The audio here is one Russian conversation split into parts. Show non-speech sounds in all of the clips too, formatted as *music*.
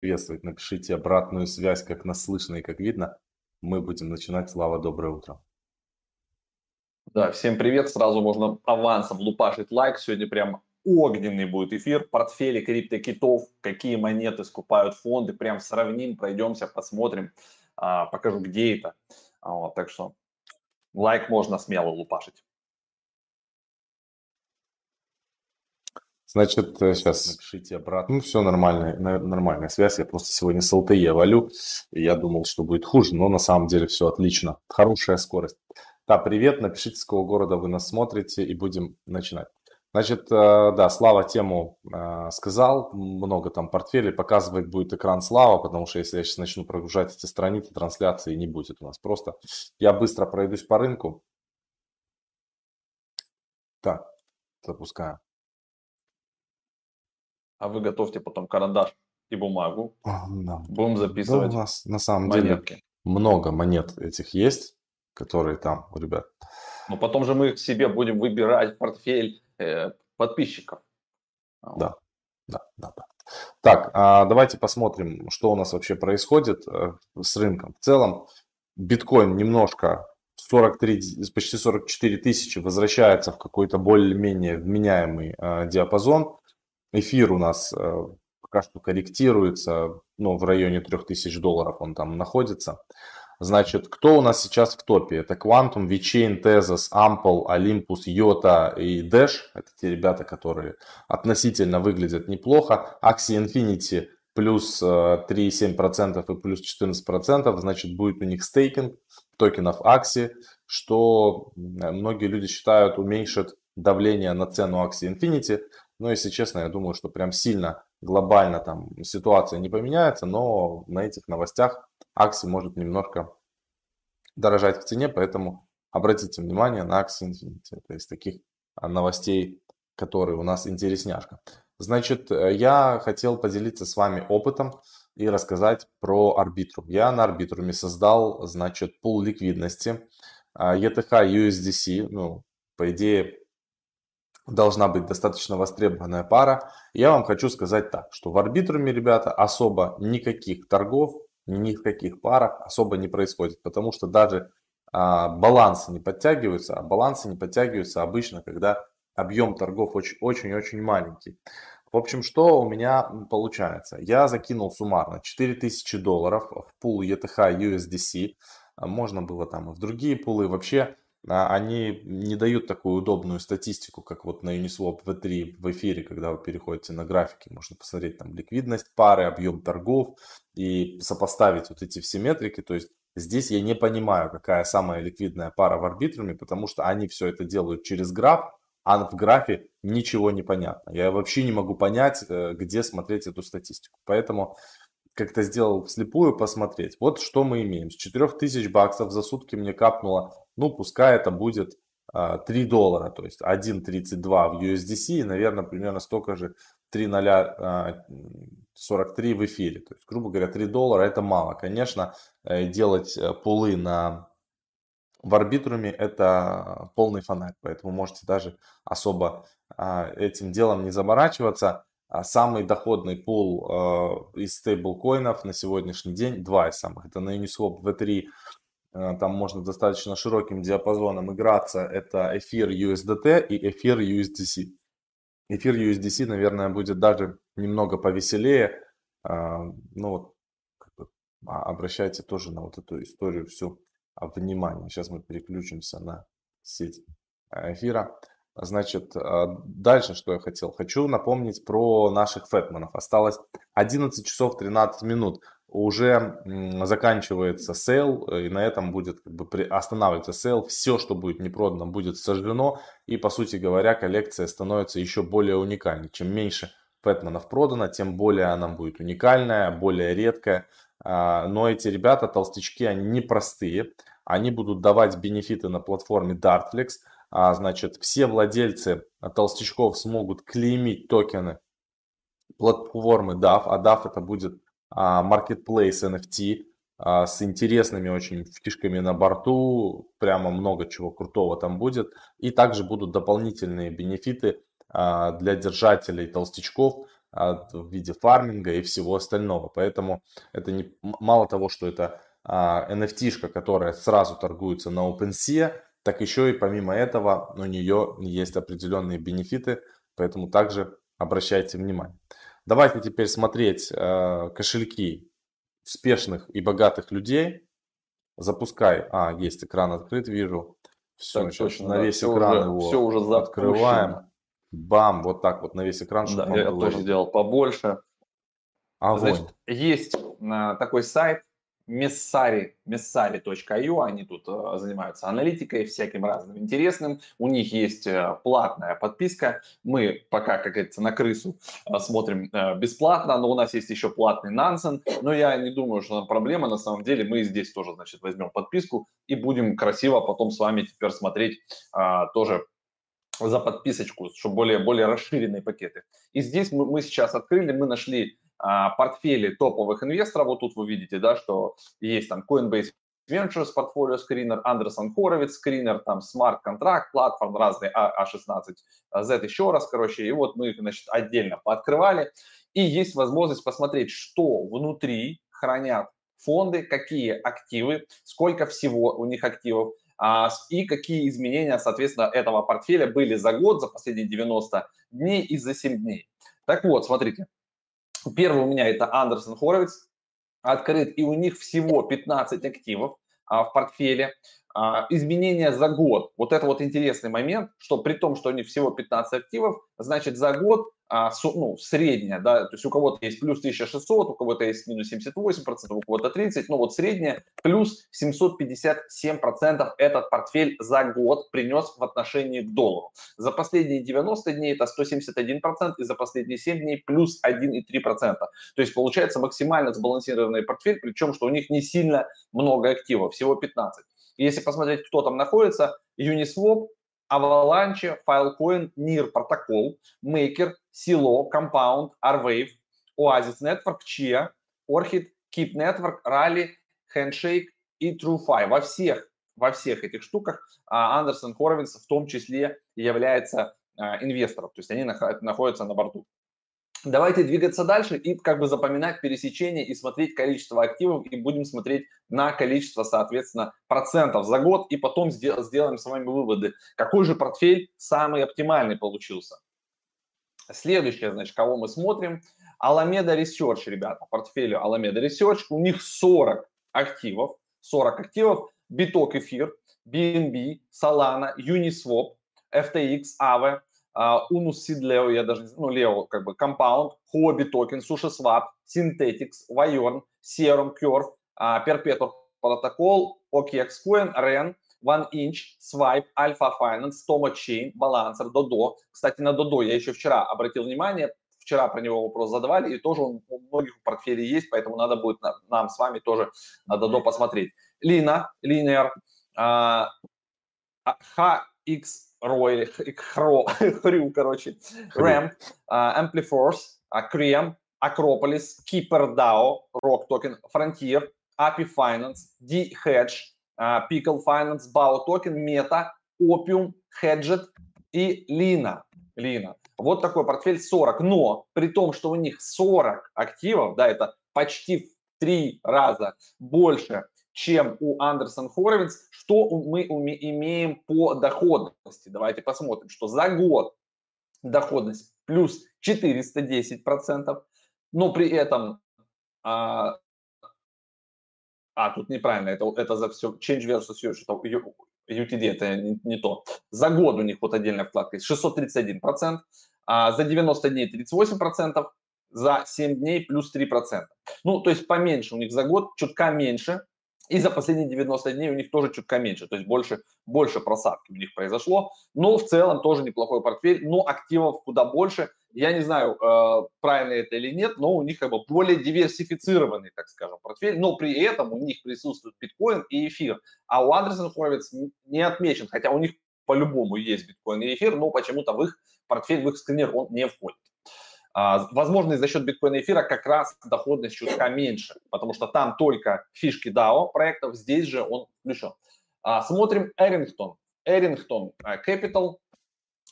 приветствовать. Напишите обратную связь, как нас слышно и как видно. Мы будем начинать. Слава, доброе утро. Да, всем привет. Сразу можно авансом лупашить лайк. Сегодня прям огненный будет эфир. Портфели криптокитов, какие монеты скупают фонды. Прям сравним, пройдемся, посмотрим. А, покажу, где это. А, вот, так что лайк можно смело лупашить. Значит, сейчас э, напишите обратно. Ну, все нормально, нормальная связь. Я просто сегодня с LTE валю. Я думал, что будет хуже, но на самом деле все отлично. Хорошая скорость. Да, привет. Напишите, с какого города вы нас смотрите, и будем начинать. Значит, э, да, Слава тему э, сказал, много там портфелей, показывать будет экран Слава, потому что если я сейчас начну прогружать эти страницы, трансляции не будет у нас. Просто я быстро пройдусь по рынку. Так, запускаем. А вы готовьте потом карандаш и бумагу. А, да. Будем записывать да, у нас на самом монетки. деле много монет этих есть, которые там у ребят. Но потом же мы себе будем выбирать портфель э, подписчиков. Да, да, да, да. Так, а давайте посмотрим, что у нас вообще происходит э, с рынком. В целом, биткоин немножко 43, почти 44 тысячи возвращается в какой-то более-менее вменяемый э, диапазон. Эфир у нас э, пока что корректируется, ну, в районе 3000 долларов он там находится. Значит, кто у нас сейчас в топе? Это Quantum, VeChain, Tezos, Ample, Olympus, Iota и Dash. Это те ребята, которые относительно выглядят неплохо. Axie Infinity плюс 3,7% э, и плюс 14%. Значит, будет у них стейкинг токенов Axie, что многие люди считают уменьшит давление на цену Axie Infinity. Но, если честно, я думаю, что прям сильно глобально там ситуация не поменяется, но на этих новостях акции может немножко дорожать в цене, поэтому обратите внимание на акции Infinity. Это из таких а, новостей, которые у нас интересняшка. Значит, э, я хотел поделиться с вами опытом и рассказать про Арбитрум. Я на Арбитруме создал, значит, пул ликвидности ETH а, USDC. Ну, по идее, должна быть достаточно востребованная пара. Я вам хочу сказать так, что в арбитруме, ребята, особо никаких торгов, никаких парах особо не происходит, потому что даже а, балансы не подтягиваются, а балансы не подтягиваются обычно, когда объем торгов очень-очень маленький. В общем, что у меня получается? Я закинул суммарно 4000 долларов в пул ETH USDC. Можно было там и в другие пулы. Вообще они не дают такую удобную статистику, как вот на Uniswap V3 в эфире, когда вы переходите на графики, можно посмотреть там ликвидность пары, объем торгов и сопоставить вот эти все метрики. То есть здесь я не понимаю, какая самая ликвидная пара в арбитруме, потому что они все это делают через граф, а в графе ничего не понятно. Я вообще не могу понять, э, где смотреть эту статистику. Поэтому как-то сделал вслепую посмотреть. Вот что мы имеем. С 4000 баксов за сутки мне капнуло ну, пускай это будет 3 а, доллара, то есть 1.32 в USDC и, наверное, примерно столько же 3.043 а, в эфире. То есть, грубо говоря, 3 доллара это мало. Конечно, э, делать э, пулы на в арбитруме это полный фонарь, поэтому можете даже особо а, этим делом не заморачиваться. Самый доходный пул из стейблкоинов на сегодняшний день, два из самых, это на Uniswap V3 Э, там можно достаточно широким диапазоном играться. Это эфир USDT и эфир USDC. Эфир USDC, наверное, будет даже немного повеселее. А, ну вот, а, обращайте тоже на вот эту историю всю внимание. Сейчас мы переключимся на сеть э, эфира. Значит, э, дальше что я хотел? Хочу напомнить про наших Fatman ов. Осталось 11 часов 13 минут уже заканчивается sale, и на этом будет как бы останавливаться sale. Все, что будет не продано, будет сожжено. И, по сути говоря, коллекция становится еще более уникальной. Чем меньше Пэтменов продано, тем более она будет уникальная, более редкая. А, но эти ребята, толстячки, они непростые. Они будут давать бенефиты на платформе Dartflex. А, значит, все владельцы толстячков смогут клеймить токены платформы DAF, а DAF это будет а, marketplace NFT а, с интересными очень фишками на борту, прямо много чего крутого там будет. И также будут дополнительные бенефиты а, для держателей толстячков. в виде фарминга и всего остального. Поэтому это не, мало того, что это NFT-шка, которая сразу торгуется на OpenSea, так еще и помимо этого у нее есть определенные бенефиты, поэтому также обращайте внимание. Давайте теперь смотреть э, кошельки успешных и богатых людей. Запускай. А, есть экран открыт, вижу. Все, так, точно, на да, весь все экран уже, его все уже открываем. Бам, вот так вот на весь экран. Да, я тоже сделал побольше. Огонь. Значит, есть а, такой сайт Messari, messari.io, они тут э, занимаются аналитикой, всяким разным интересным. У них есть э, платная подписка. Мы пока, как говорится, на крысу э, смотрим бесплатно, но у нас есть еще платный Нансен. Но я не думаю, что проблема. На самом деле мы здесь тоже, значит, возьмем подписку и будем красиво потом с вами теперь смотреть тоже за подписочку, чтобы более, более расширенные пакеты. И здесь мы, мы сейчас открыли, мы нашли а, портфели топовых инвесторов. Вот тут вы видите, да, что есть там Coinbase Ventures, портфолио скринер, Андерсон Хоровиц скринер, там Contract, платформ разные, А16, а еще раз, короче, и вот мы их, значит, отдельно пооткрывали. И есть возможность посмотреть, что внутри хранят фонды, какие активы, сколько всего у них активов, а, и какие изменения, соответственно, этого портфеля были за год, за последние 90 дней и за 7 дней. Так вот, смотрите, Первый у меня это Андерсон Хоровиц, открыт, и у них всего 15 активов а, в портфеле. А, изменения за год. Вот это вот интересный момент, что при том, что у них всего 15 активов, значит за год ну, средняя, да, то есть у кого-то есть плюс 1600, у кого-то есть минус 78%, у кого-то 30, но вот средняя плюс 757% этот портфель за год принес в отношении к доллару. За последние 90 дней это 171% и за последние 7 дней плюс 1,3%. То есть получается максимально сбалансированный портфель, причем что у них не сильно много активов, всего 15. Если посмотреть, кто там находится, Uniswap, Avalanche, Filecoin, NIR Protocol, Maker, Silo, Compound, Arwave, Oasis Network, Chia, Orchid, Keep Network, Rally, Handshake и TrueFi. Во всех, во всех этих штуках Андерсон Хоровиц в том числе является а, инвестором, то есть они находятся на борту. Давайте двигаться дальше и как бы запоминать пересечения и смотреть количество активов, и будем смотреть на количество, соответственно, процентов за год, и потом сделаем с вами выводы, какой же портфель самый оптимальный получился. Следующее, значит, кого мы смотрим, Alameda Research, ребята, портфелю Alameda Research, у них 40 активов, 40 активов, биток эфир, BNB, Solana, Uniswap, FTX, Aave, Унус Сид Лео, я даже, ну, Лео, как бы, Compound, Hobby Token, SushiSwap, Synthetics, Viorn, Serum, Curve, Perpetual Protocol, OKX Coin, REN, One Inch, Swipe, Alpha Finance, Tomo Chain, Balancer, Dodo. Кстати, на Dodo я еще вчера обратил внимание, вчера про него вопрос задавали, и тоже он у многих в портфеле есть, поэтому надо будет нам с вами тоже на Dodo посмотреть. Лина, Linear, HX Roy, Хро, Хрю, короче, Ramp, Ampliforce, Крем, Acropolis, Keeper DAO, Rock Token, Frontier, API Finance, D-Hedge, Pickle Finance, BAO Token, Meta, Opium, Hedget и Lina. Lina. Вот такой портфель 40. Но при том, что у них 40 активов, да, это почти в три раза больше, чем у Андерсон Хоровиц, что мы имеем по доходности. Давайте посмотрим, что за год доходность плюс 410%, но при этом а, а, тут неправильно, это, это за все, change versus huge, это UTD, это не, не то. За год у них вот отдельная вкладка есть, 631%, а за 90 дней 38%, за 7 дней плюс 3%. Ну, то есть поменьше у них за год, чутка меньше, и за последние 90 дней у них тоже чутка меньше, то есть больше, больше просадки у них произошло. Но в целом тоже неплохой портфель, но активов куда больше. Я не знаю, э, правильно это или нет, но у них как бы более диверсифицированный, так скажем, портфель. Но при этом у них присутствует биткоин и эфир. А у Андерсон Хоровиц не отмечен, хотя у них по-любому есть биткоин и эфир, но почему-то в их портфель, в их скринер он не входит. А, возможно, за счет биткоина эфира как раз доходность чутка меньше, потому что там только фишки DAO проектов, здесь же он включен. А, смотрим Эрингтон. Эрингтон Capital.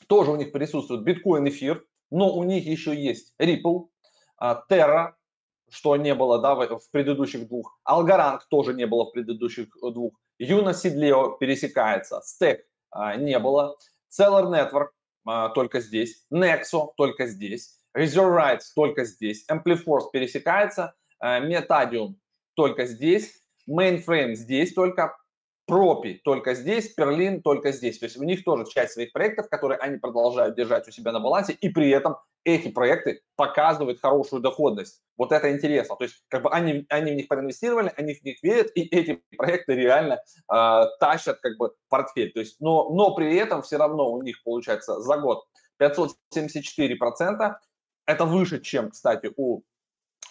Тоже у них присутствует биткоин эфир, но у них еще есть Ripple, Terra, что не было да, в, предыдущих двух. Algorand тоже не было в предыдущих двух. Юна Сидлео пересекается. Stack а, не было. Celler Network а, только здесь. Nexo только здесь. Reserve Rights только здесь. Ampliforce пересекается. А, Metadium только здесь. Mainframe здесь только. Пропи только здесь, Перлин только здесь. То есть у них тоже часть своих проектов, которые они продолжают держать у себя на балансе, и при этом эти проекты показывают хорошую доходность. Вот это интересно. То есть как бы они, они в них проинвестировали, они в них верят, и эти проекты реально э, тащат как бы портфель. То есть, но, но при этом все равно у них получается за год 574%. Это выше, чем, кстати, у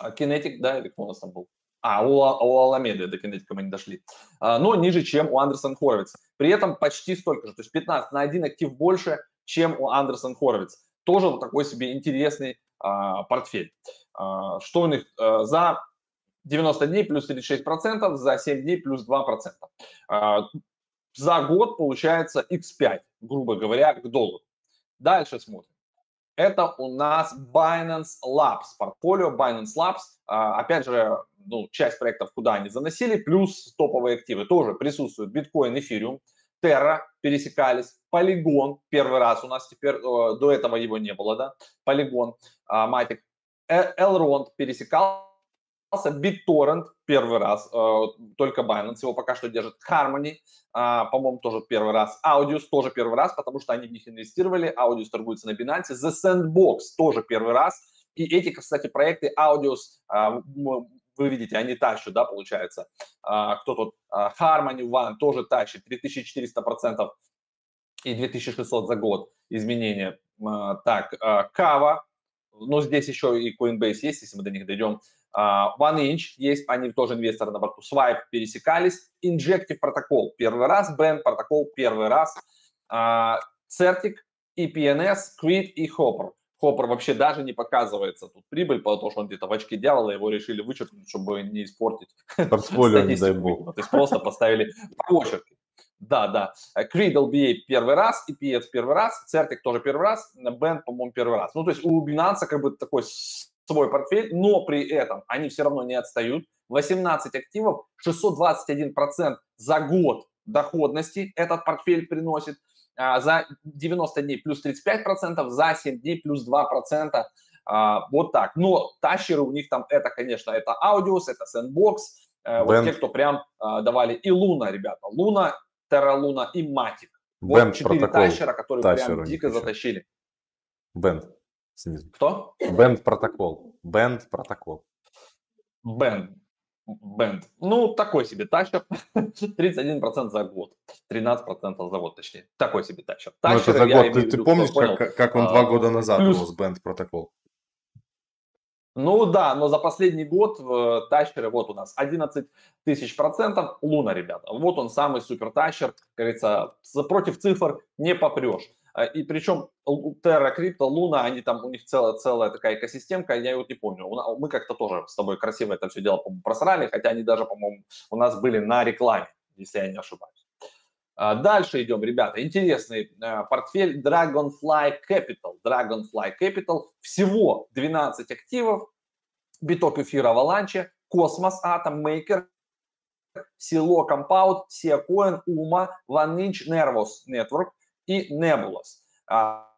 Kinetic, да, или кто у нас там был? А, у, у Аламеды до кинетика мы не дошли. А, но ниже, чем у Андерсон Хоровиц. При этом почти столько же, то есть 15 на 1 актив больше, чем у Андерсон Хоровиц. Тоже вот такой себе интересный а, портфель. А, что у них а, за 90 дней плюс 36%, за 7 дней плюс 2%. А, за год получается x5, грубо говоря, к доллару. Дальше смотрим. Это у нас Binance Labs, портфолио Binance Labs. А, опять же, ну, часть проектов, куда они заносили, плюс топовые активы тоже присутствуют. Биткоин, эфириум, Terra пересекались, Polygon первый раз у нас теперь, до этого его не было, да, Polygon, Matic, Elrond пересекался, BitTorrent первый раз, э, только Binance его пока что держит, Harmony, по-моему, тоже первый раз, Audius тоже первый раз, потому что они в них инвестировали, Audius торгуется на Binance, The Sandbox тоже первый раз, и эти, кстати, проекты Audius вы видите, они тащат, да, получается. А, кто тут? А, Harmony One тоже тащит 3400% и 2600 за год изменения. А, так, Kava, но здесь еще и Coinbase есть, если мы до них дойдем. OneInch есть, они тоже инвесторы на борту. Swipe пересекались. Injective протокол первый раз, Band протокол первый раз. Certic, EPNS, Creed и Hopper. Хоппер вообще даже не показывается тут прибыль, потому что он где-то в очке дьявола, его решили вычеркнуть, чтобы не испортить *laughs* Портфолио, не дай бог. То есть просто поставили почерки. Да, да. Creed LBA первый раз, EPF первый раз, Certic тоже первый раз, Band, по-моему, первый раз. Ну, то есть у Binance как бы такой свой портфель, но при этом они все равно не отстают. 18 активов, 621% за год доходности этот портфель приносит. А, за 90 дней плюс 35%, за 7 дней плюс 2%. А, вот так. Но тащеры у них там, это, конечно, это Audius, это Sandbox, Band. вот те, кто прям а, давали и Луна, ребята. Луна, Terra Луна и Matic. Вот четыре тащера, которые Тащер прям дико затащили. Бенд снизу. Кто? Бенд протокол. Бенд протокол. Бенд. Бенд. Ну, такой себе тачер. *laughs* 31% за год. 13% за год, точнее. Такой себе тачер. Ну, это за год. Ты, ты помнишь, как, как он а, два года назад плюс... рос, Бенд протокол? Ну да, но за последний год э, тащеры, вот у нас 11 тысяч процентов, Луна, ребята. Вот он самый супер тащер, как говорится, против цифр не попрешь. А, и причем Terra, Crypto, Luna, они там, у них целая, целая такая экосистемка, я вот не помню. Мы как-то тоже с тобой красиво это все дело, просрали, хотя они даже, по-моему, у нас были на рекламе, если я не ошибаюсь. А, дальше идем, ребята. Интересный э, портфель Dragonfly Capital. Dragonfly Capital. Всего 12 активов. Биток эфир, Avalanche, Cosmos Atom, Maker, Celo, Compound, Siacoin, UMA, 1inch, Nervos Network, и Nebulous. А,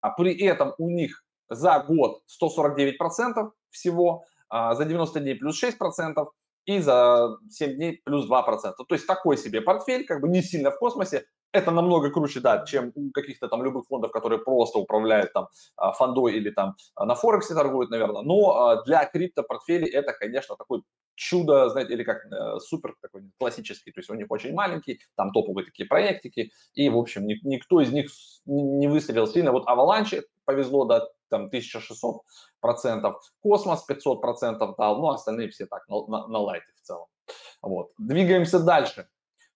а при этом у них за год 149% всего, а, за 90 дней плюс 6% и за 7 дней плюс 2%. То есть такой себе портфель, как бы не сильно в космосе, это намного круче, да, чем у каких-то там любых фондов, которые просто управляют там фондой или там на Форексе торгуют, наверное. Но для крипто-портфелей это, конечно, такой чудо, знаете, или как э, супер такой классический, то есть у них очень маленький, там топовые такие проектики, и, в общем, ни, никто из них не выстрелил сильно. Вот Avalanche повезло, да, там 1600 процентов, Космос 500 процентов дал, ну, остальные все так на, на, на лайте в целом. Вот. Двигаемся дальше.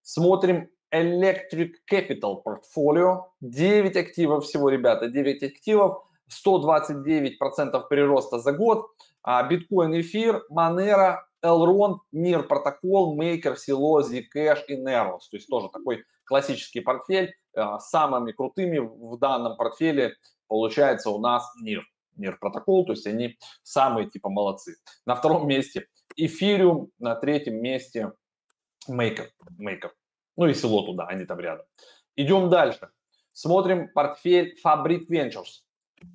Смотрим Electric Capital Portfolio. 9 активов всего, ребята, 9 активов, 129% прироста за год. А биткоин, эфир, Monero, Elrond, Мир Протокол, Maker, Silo, Zcash и Neros. То есть тоже такой классический портфель. Э, самыми крутыми в данном портфеле получается у нас Мир. NIR протокол, то есть они самые типа молодцы. На втором месте Ethereum, на третьем месте Maker, Maker. Ну и село туда, они там рядом. Идем дальше. Смотрим портфель Fabric Ventures.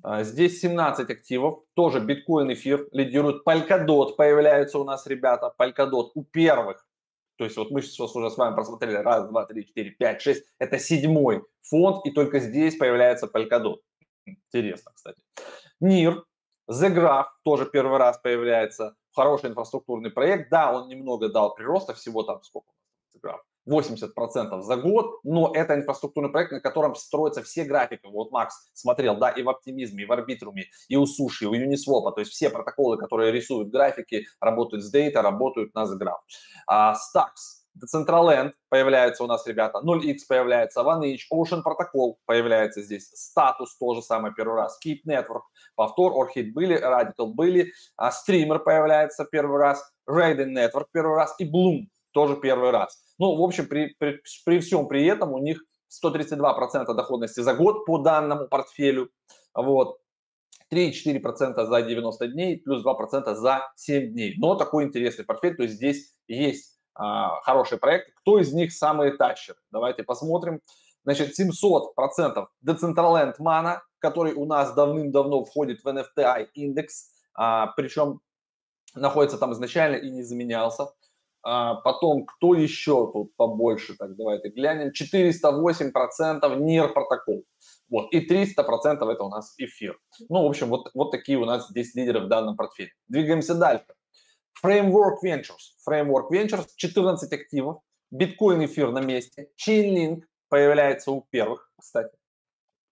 А, здесь 17 активов, тоже биткоин, эфир лидирует. Polkadot появляются у нас ребята, Polkadot у первых. То есть вот мы сейчас уже с вами просмотрели раз, два, три, четыре, пять, шесть. Это седьмой фонд, и только здесь появляется Polkadot. Интересно, кстати. НИР, The Graph тоже первый раз появляется. Хороший инфраструктурный проект. Да, он немного дал прироста, всего там сколько The Graph? 80% за год, но это инфраструктурный проект, на котором строятся все графики. Вот Макс смотрел, да, и в оптимизме, и в арбитруме, и у Суши, и у Uniswap, то есть все протоколы, которые рисуют графики, работают с Data, работают на Zgraph. А, Stacks, Decentraland появляется у нас, ребята, 0x появляется, OneInch, Ocean Protocol появляется здесь, Status тоже самое первый раз, Keep Network, повтор, Orchid были, Radical были, а, Streamer появляется первый раз, Raiden Network первый раз и Bloom тоже первый раз. Ну, в общем, при, при, при всем при этом у них 132% доходности за год по данному портфелю. Вот. 3,4% за 90 дней, плюс 2% за 7 дней. Но такой интересный портфель, то есть здесь есть а, хороший проект. Кто из них самый тащер? Давайте посмотрим. Значит, 700% Decentraland Mana, который у нас давным-давно входит в NFTI индекс, а, причем находится там изначально и не заменялся. А, потом, кто еще тут побольше? Так, давайте глянем. 408% NIR протокол. Вот, и 300% это у нас эфир. Ну, в общем, вот, вот такие у нас здесь лидеры в данном портфеле. Двигаемся дальше. Framework Ventures. Framework Ventures, 14 активов. Биткоин эфир на месте. Chainlink появляется у первых, кстати.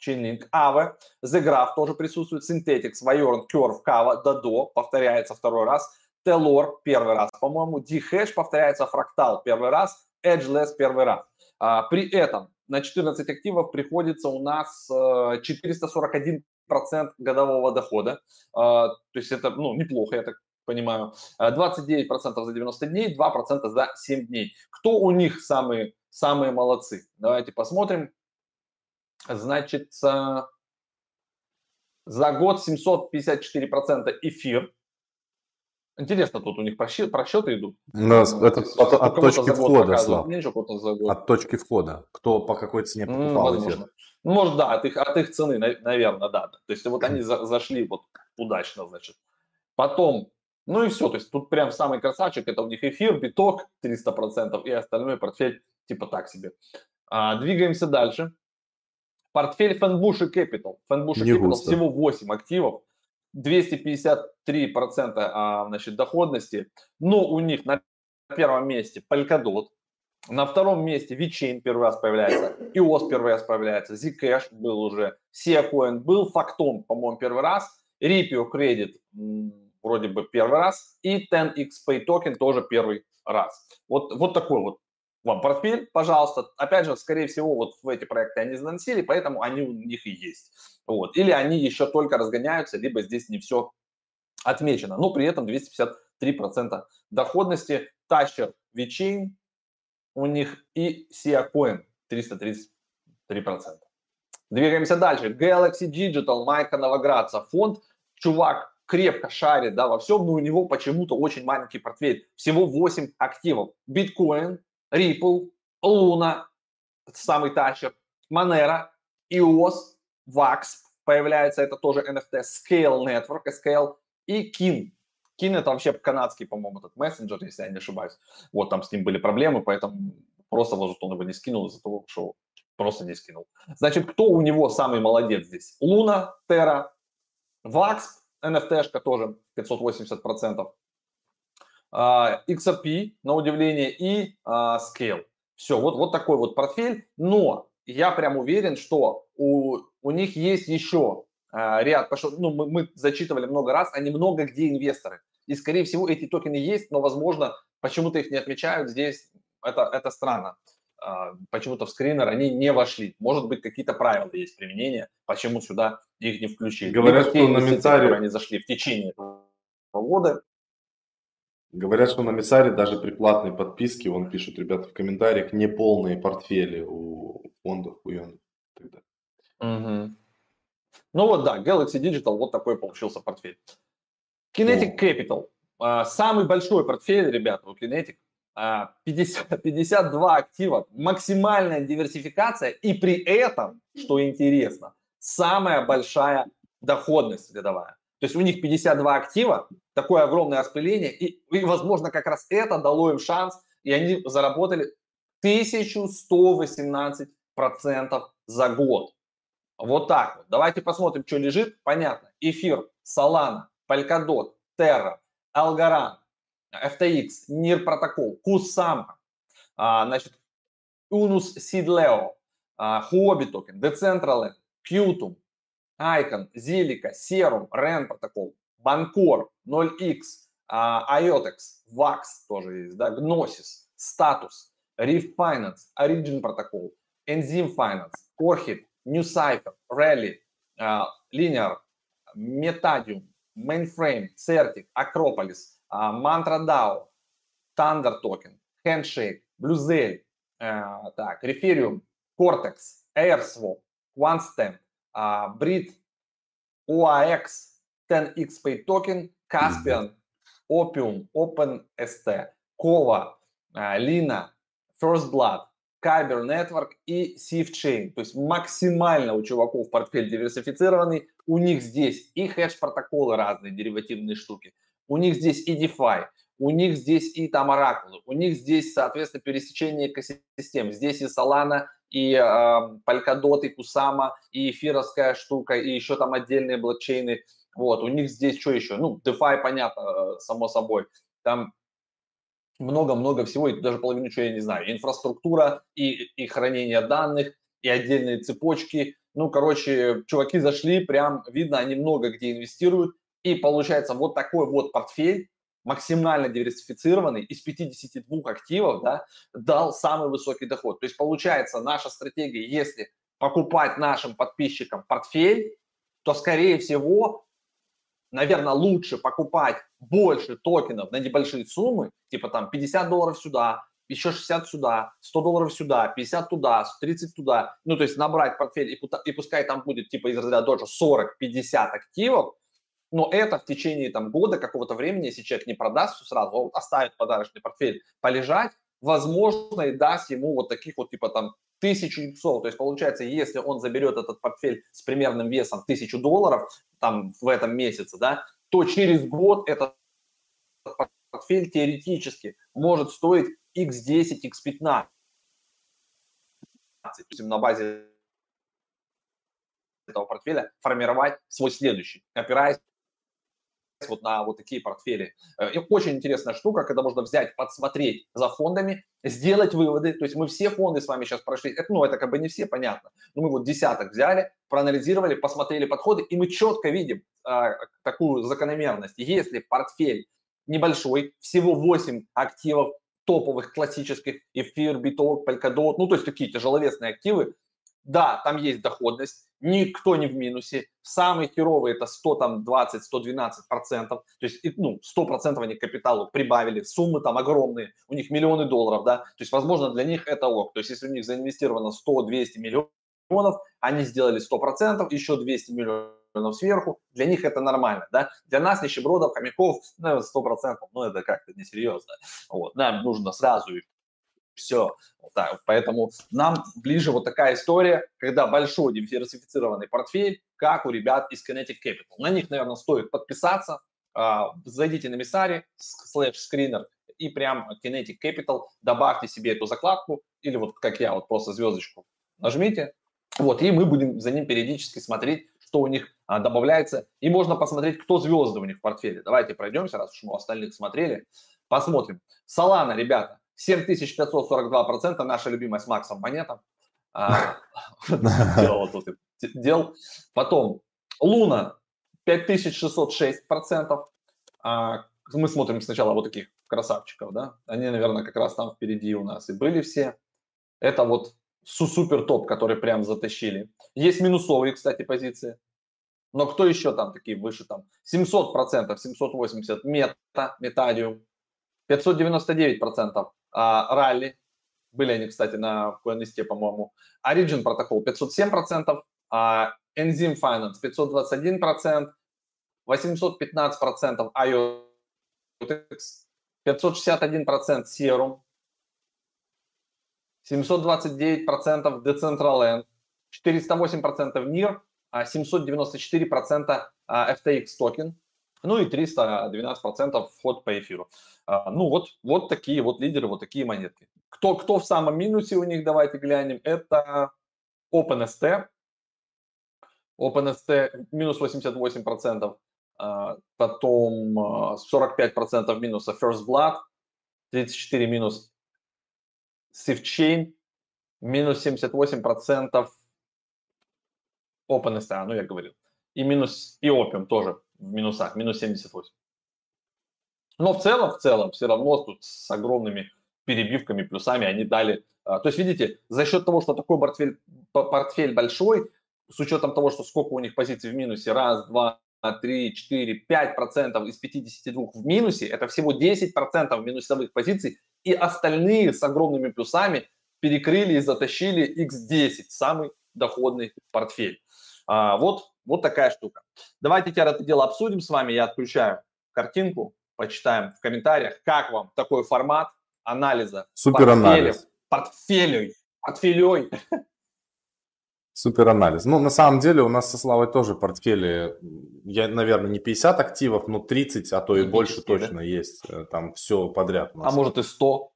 Chainlink, Aave, The Graph тоже присутствует, Synthetics, Viorn, Curve, Kava, Dado, повторяется второй раз. Telor первый раз, по-моему, Dhash повторяется, Fractal первый раз, Edgeless первый раз. А, при этом на 14 активов приходится у нас 441 э, процент годового дохода. А, то есть это ну, неплохо, я так понимаю. 29% а, за 90 дней, 2% за 7 дней. Кто у них самые, самые молодцы? Давайте посмотрим. Значит, за год 754% эфир, Интересно, тут у них просчеты, просчеты идут. Ну, это от, от точки входа, Слав. Меньше, от точки входа. Кто по какой цене покупал mm, эфир. Ну, может, да, от их, от их цены, наверное, да. То есть вот они *clears throat* за, зашли вот удачно, значит. Потом, ну и все, то есть тут прям самый красавчик, это у них эфир, биток 300% и остальной портфель типа так себе. А, двигаемся дальше. Портфель Фенбуши Capital. Фенбуши Capital всего 8 активов. 253% а, значит, доходности, но у них на первом месте Polkadot, на втором месте VeChain первый раз появляется, EOS первый раз появляется, Zcash был уже, SeaCoin был, Factom, по-моему, первый раз, Ripio Credit вроде бы первый раз, и 10x Pay Token тоже первый раз. Вот, вот такой вот вам портфель, пожалуйста. Опять же, скорее всего, вот в эти проекты они заносили, поэтому они у них и есть. Вот. Или они еще только разгоняются, либо здесь не все отмечено. Но при этом 253% доходности. Тащер VeChain у них и SiaCoin 333%. Двигаемся дальше. Galaxy Digital, Майка Новоградца. Фонд, чувак, крепко шарит да, во всем, но у него почему-то очень маленький портфель. Всего 8 активов. Биткоин, Ripple, Luna, самый тащер, Monero, EOS, VAX, появляется это тоже NFT, Scale Network, Scale и Kin. Kin это вообще канадский, по-моему, этот мессенджер, если я не ошибаюсь. Вот там с ним были проблемы, поэтому просто вот он его не скинул из-за того, что просто не скинул. Значит, кто у него самый молодец здесь? Луна, Terra, VAX, NFT-шка тоже 580%. А, XRP, на удивление, и uh, Scale. Все, вот, вот такой вот портфель. Но я прям уверен, что у, у них есть еще uh, ряд, потому что ну, мы, мы зачитывали много раз, они много где инвесторы. И, скорее всего, эти токены есть, но, возможно, почему-то их не отмечают здесь. Это, это странно. Почему-то в скринер они не вошли. Может быть, какие-то правила есть применения, почему сюда их не включили. Говорят, что на Мицаре... они зашли в течение года, Говорят, что на Мисаре даже при платной подписке, он пишет, ребята, в комментариях, не полные портфели у фондов, у Йон. Угу. Ну вот, да, Galaxy Digital, вот такой получился портфель. Kinetic Capital. А, самый большой портфель, ребята, у Kinetic. 50, 52 *laughs* актива, максимальная диверсификация и при этом, что интересно, самая большая доходность годовая. То есть у них 52 актива, такое огромное распыление, и, и возможно как раз это дало им шанс, и они заработали 1118% за год. Вот так вот. Давайте посмотрим, что лежит. Понятно. Эфир, Solana, Polkadot, Terra, Algorand, FTX, NIR протокол, Kusama, а, значит, Unus Sidleo, а, Huobi токен, Decentraland, Qtum, Icon, Zilliqa, Serum, REN протокол, Bancor, 0x, а, IOTEX, VAX тоже есть, да, Gnosis, Status, Reef Finance, Origin протокол, Enzyme Finance, Corhit, New Cipher, Rally, Linear, Metadium, Mainframe, Certic, Acropolis, Mantra DAO, Thunder Token, Handshake, Bluezell, так, Referium, Cortex, AirSwap, OneStem, Brit, OAX, 10x Pay Token, Caspian, Opium, OpenST, Kova, Lina, First Blood, Kyber Network и SafeChain. То есть максимально у чуваков портфель диверсифицированный. У них здесь и хедж-протоколы разные, деривативные штуки. У них здесь и DeFi, у них здесь и там оракулы, у них здесь, соответственно, пересечение экосистем. Здесь и Solana, и э, Polkadot, и Kusama, и эфировская штука, и еще там отдельные блокчейны. Вот, у них здесь что еще? Ну, DeFi, понятно, э, само собой. Там много-много всего, и даже половину чего я не знаю. Инфраструктура и, и хранение данных, и отдельные цепочки. Ну, короче, чуваки зашли, прям видно, они много где инвестируют. И получается вот такой вот портфель, максимально диверсифицированный, из 52 активов, да, дал самый высокий доход. То есть получается наша стратегия, если покупать нашим подписчикам портфель, то, скорее всего, наверное, лучше покупать больше токенов на небольшие суммы, типа там 50 долларов сюда, еще 60 сюда, 100 долларов сюда, 50 туда, 30 туда. Ну, то есть набрать портфель, и, и пускай там будет типа из разряда тоже 40-50 активов, но это в течение там года, какого-то времени, если человек не продаст все сразу, он оставит подарочный портфель полежать, возможно, и даст ему вот таких вот типа там тысячу иксов. То есть получается, если он заберет этот портфель с примерным весом тысячу долларов там в этом месяце, да, то через год этот портфель теоретически может стоить x10, x15 на базе этого портфеля формировать свой следующий, опираясь вот на вот такие портфели. Э, и очень интересная штука, когда можно взять, подсмотреть за фондами, сделать выводы. То есть мы все фонды с вами сейчас прошли. Это, ну, это как бы не все, понятно. Но мы вот десяток взяли, проанализировали, посмотрели подходы, и мы четко видим а, такую закономерность. Если портфель небольшой, всего 8 активов топовых, классических, эфир, биток, polkadot, ну, то есть такие тяжеловесные активы, да, там есть доходность, никто не в минусе. Самые херовые это 100, там, 20, 112 процентов. То есть, ну, 100 процентов они капиталу прибавили. Суммы там огромные, у них миллионы долларов, да. То есть, возможно, для них это ок. То есть, если у них заинвестировано 100-200 миллионов, они сделали 100 процентов, еще 200 миллионов сверху, для них это нормально, да. Для нас, нищебродов, хомяков, ну, 100 процентов, ну, это как-то несерьезно. Вот, нам нужно сразу их все. Да, поэтому нам ближе вот такая история, когда большой диверсифицированный портфель, как у ребят из Kinetic Capital. На них, наверное, стоит подписаться. А, зайдите на Мисари, слэш скринер, и прям Kinetic Capital, добавьте себе эту закладку, или вот как я, вот просто звездочку нажмите, вот, и мы будем за ним периодически смотреть, что у них а, добавляется, и можно посмотреть, кто звезды у них в портфеле. Давайте пройдемся, раз уж мы остальных смотрели, посмотрим. Solana, ребята, 7542% наша любимая с Максом Монета. А, *laughs* дел. Потом Луна 5606%. А, мы смотрим сначала вот таких красавчиков, да. Они, наверное, как раз там впереди у нас и были все. Это вот супер топ, который прям затащили. Есть минусовые, кстати, позиции. Но кто еще там такие выше там? 700%, 780 мета, метадиум. 599% а, ралли, были они, кстати, на CoinList, по-моему. Origin протокол 507%, а Enzyme Finance 521%, 815% IOTX, 561% Serum, 729% Decentraland, 408% NIR, 794% FTX токен, ну и 312% вход по эфиру. А, ну вот, вот такие вот лидеры, вот такие монетки. Кто, кто в самом минусе у них, давайте глянем, это OpenST. OpenST минус 88%, а, потом 45% а, минуса First Blood, 34 минус SwiftChain, минус 78% OpenST, ну я говорил. И минус и Opium тоже в минусах, минус 78. Но в целом, в целом, все равно тут с огромными перебивками, плюсами они дали. А, то есть, видите, за счет того, что такой портфель, портфель большой, с учетом того, что сколько у них позиций в минусе, раз, два, три, четыре, пять процентов из 52 в минусе, это всего 10 процентов минусовых позиций, и остальные с огромными плюсами перекрыли и затащили X10, самый доходный портфель. А, вот, вот такая штука. Давайте теперь это дело обсудим с вами. Я отключаю картинку, почитаем в комментариях, как вам такой формат анализа Супер анализ. портфелей, портфелей. Супер анализ. Ну, на самом деле у нас со Славой тоже портфели, я, наверное, не 50 активов, но 30, а то и 50, больше да? точно есть. Э, там все подряд у нас. А может и 100?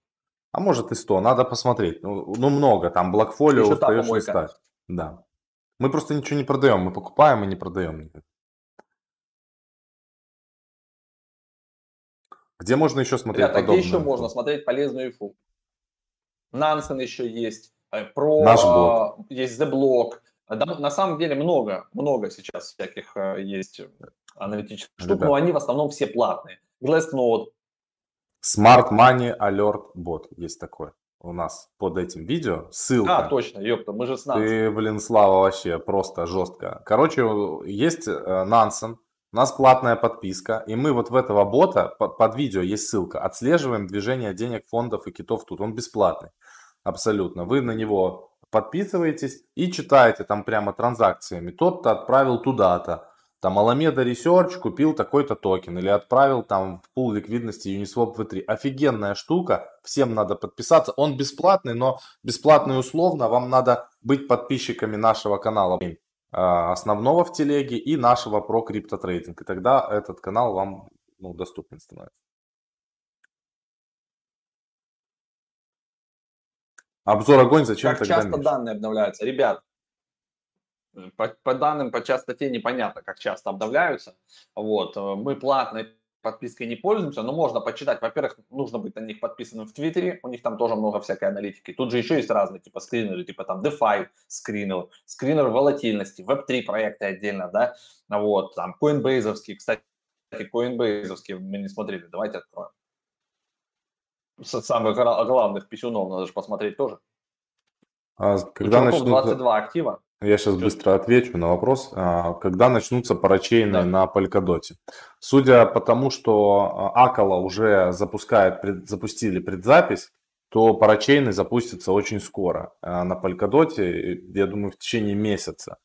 А может и 100, надо посмотреть. Ну, ну много, там блокфолио устаешь листать. Да. Мы просто ничего не продаем, мы покупаем и не продаем. Где можно еще смотреть Ребята, подобное? где еще можно смотреть полезную инфу? Нансен еще есть, э, про Наш блог. есть The Block. Да, на самом деле много, много сейчас всяких э, есть аналитических Ребят. штук, но они в основном все платные. Glassnode. Smart Money Alert Bot есть такой у нас под этим видео. Ссылка. А, точно, ёпта, мы же с Нансен. Ты, блин, Слава, вообще просто жестко. Короче, есть Нансен, у нас платная подписка, и мы вот в этого бота, под, под видео есть ссылка, отслеживаем движение денег фондов и китов тут. Он бесплатный, абсолютно. Вы на него подписываетесь и читаете там прямо транзакциями. Тот-то отправил туда-то. Там Alameda Research купил такой-то токен или отправил там в пул ликвидности Uniswap V3. Офигенная штука, всем надо подписаться. Он бесплатный, но бесплатный условно. Вам надо быть подписчиками нашего канала. А, основного в телеге и нашего про криптотрейдинг. И тогда этот канал вам ну, доступен становится. Обзор огонь зачем как часто меньше? данные обновляются? Ребят, по, по данным по частоте непонятно, как часто обновляются. Вот. Э, мы платной подпиской не пользуемся, но можно почитать. Во-первых, нужно быть на них подписанным в Твиттере, у них там тоже много всякой аналитики. Тут же еще есть разные типа скринеры, типа там DeFi скринер, скринер волатильности, Web3 проекты отдельно, да, вот, там Coinbase, кстати, Coinbase мы не смотрели, давайте откроем. Самых главных писюнов надо же посмотреть тоже. А когда начнут... 22 актива. Я сейчас быстро отвечу на вопрос. А, когда начнутся парачейны да. на Polkadot? Судя по тому, что Акала уже запускает, пред, запустили предзапись, то парачейны запустятся очень скоро. А на Polkadot, я думаю, в течение месяца.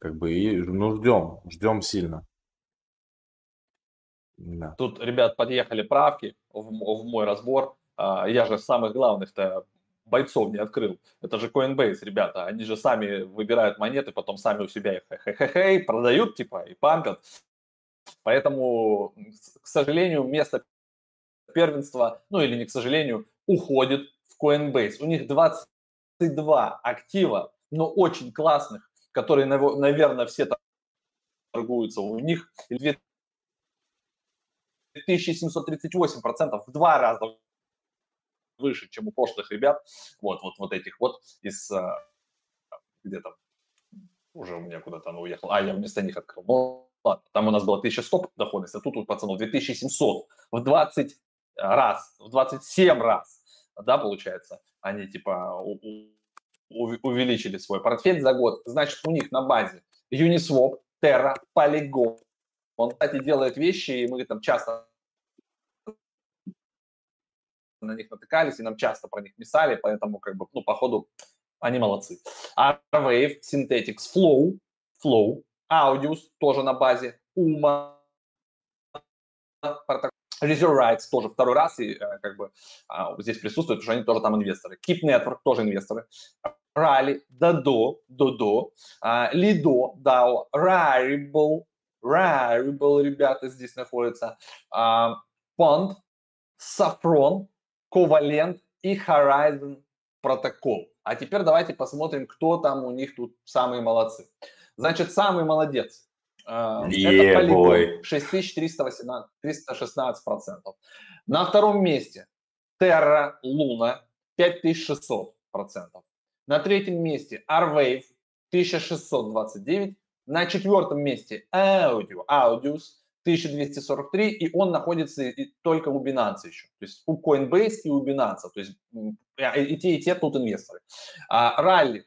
Как бы, и, ну, ждем, ждем сильно. Да. Тут, ребят, подъехали правки в, в мой разбор. А, я же самых главных-то бойцов не открыл. Это же Coinbase, ребята. Они же сами выбирают монеты, потом сами у себя их хе-хе-хе, продают типа и пампят. Поэтому, к сожалению, место первенства, ну или не к сожалению, уходит в Coinbase. У них 22 актива, но очень классных, которые, наверное, все торгуются у них. 2738%, в два раза выше, чем у прошлых ребят, вот, вот, вот этих вот из, а, где то уже у меня куда-то оно уехало, а, я вместо них открыл, ну, ладно, там у нас было 1100 доходность, а тут у пацанов 2700, в 20 раз, в 27 раз, да, получается, они типа у, у, увеличили свой портфель за год, значит, у них на базе Uniswap, Terra, Polygon, он, кстати, делает вещи, и мы там часто на них натыкались, и нам часто про них писали, поэтому, как бы, ну, походу, они молодцы. Arwave, Synthetics, Flow, Flow, Audius тоже на базе, UMA, Reserve Rights тоже второй раз и э, как бы а, здесь присутствуют, потому что они тоже там инвесторы. Keep Network тоже инвесторы. Rally, Dado, Dodo, Lido, DAO, Rarible, Rarible, ребята здесь находятся, Pond, Saffron, Covalent и Horizon Protocol. А теперь давайте посмотрим, кто там у них тут самые молодцы. Значит, самый молодец. Yeah, это полигон 6316 процентов. На втором месте Terra Luna 5600 процентов. На третьем месте Arwave 1629. На четвертом месте Audio, Audius 1243, и он находится только у Binance еще. То есть у Coinbase и у Binance. То есть и те, и те тут инвесторы. Rally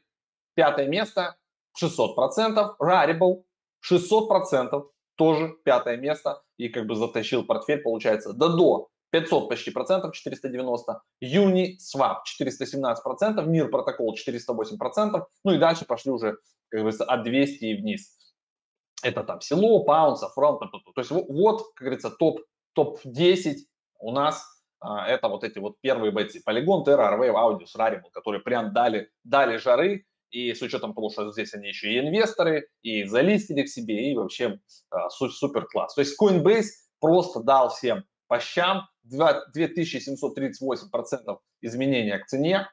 пятое место 600%, Rarible 600%, тоже пятое место, и как бы затащил портфель, получается, до до 500 почти процентов, 490, Uniswap 417 процентов, Мир протокол 408 процентов, ну и дальше пошли уже как бы от 200 и вниз. Это там село, паунс, фронт, то есть вот, как говорится, топ, топ-10 у нас а, это вот эти вот первые бойцы. Polygon, Terra, Arwave, Audius, Rarible, которые прям дали, дали жары, и с учетом того, что здесь они еще и инвесторы, и залистили к себе, и вообще а, супер класс. То есть Coinbase просто дал всем по щам 2738% изменения к цене.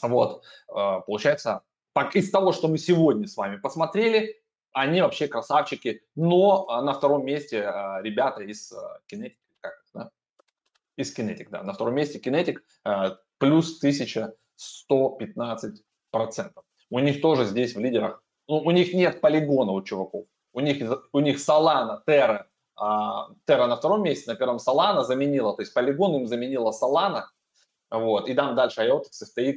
Вот, а, получается, из того, что мы сегодня с вами посмотрели, они вообще красавчики, но а, на втором месте а, ребята из Kinetic, как да? Из Kinetic, да, на втором месте Kinetic плюс 1115 процентов. У них тоже здесь в лидерах, ну, у них нет полигона у чуваков, у них, у них Solana, Terra, Terra на втором месте, на первом Solana заменила, то есть полигон им заменила Solana, вот, и там дальше IOTX, FTX,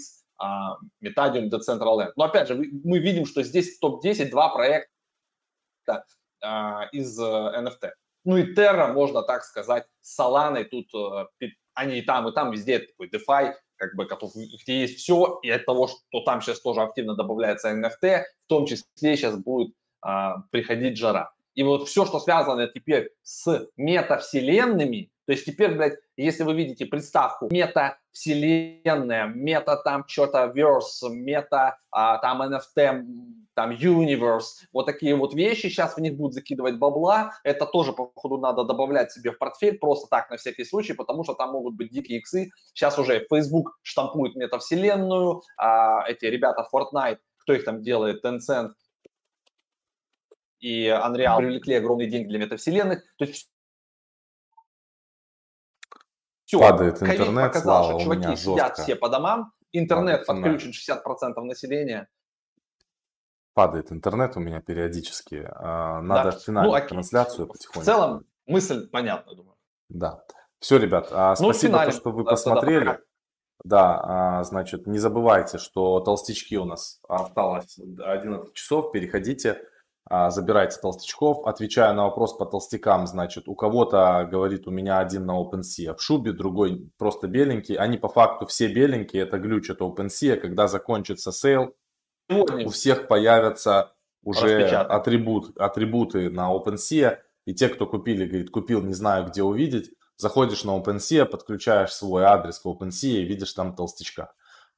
Metadium, Decentraland. Но опять же, мы видим, что здесь в топ-10 два проекта из NFT. Ну и Terra, можно так сказать, с Solana тут они и там, и там, везде такой DeFi, как бы, где есть все, и от того, что там сейчас тоже активно добавляется NFT, в том числе сейчас будет а, приходить жара. И вот все, что связано теперь с метавселенными, то есть теперь, блядь, если вы видите приставку метавселенная, мета там что-то verse, мета а, там NFT, там universe, вот такие вот вещи, сейчас в них будут закидывать бабла, это тоже, походу, надо добавлять себе в портфель, просто так, на всякий случай, потому что там могут быть дикие иксы. Сейчас уже Facebook штампует метавселенную, а, эти ребята Fortnite, кто их там делает, Tencent, и Unreal привлекли огромные деньги для метавселенных. То есть все. Падает интернет, показал, слава, что чуваки сидят жестко. все по домам, интернет Падает подключен 60% населения. Падает интернет у меня периодически. А, надо да. финальную ну, трансляцию потихоньку. В целом мысль понятна, думаю. Да. Все, ребят, а, ну, спасибо, финале, то, что вы посмотрели. Да, а, значит, не забывайте, что толстячки у нас осталось 11 часов. Переходите забирайте толстячков. Отвечаю на вопрос по толстякам, значит, у кого-то, говорит, у меня один на OpenSea в шубе, другой просто беленький. Они по факту все беленькие, это глюк от OpenSea. Когда закончится сейл, у всех появятся уже атрибут, атрибуты на OpenSea. И те, кто купили, говорит, купил, не знаю, где увидеть, заходишь на OpenSea, подключаешь свой адрес к OpenSea и видишь там толстячка.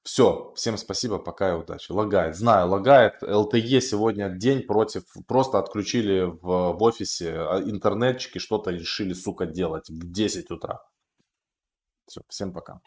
Все, всем спасибо, пока и удачи. Лагает, знаю, лагает. LTE сегодня день против, просто отключили в, в офисе а, интернетчики, что-то решили, сука, делать в 10 утра. Все, всем пока.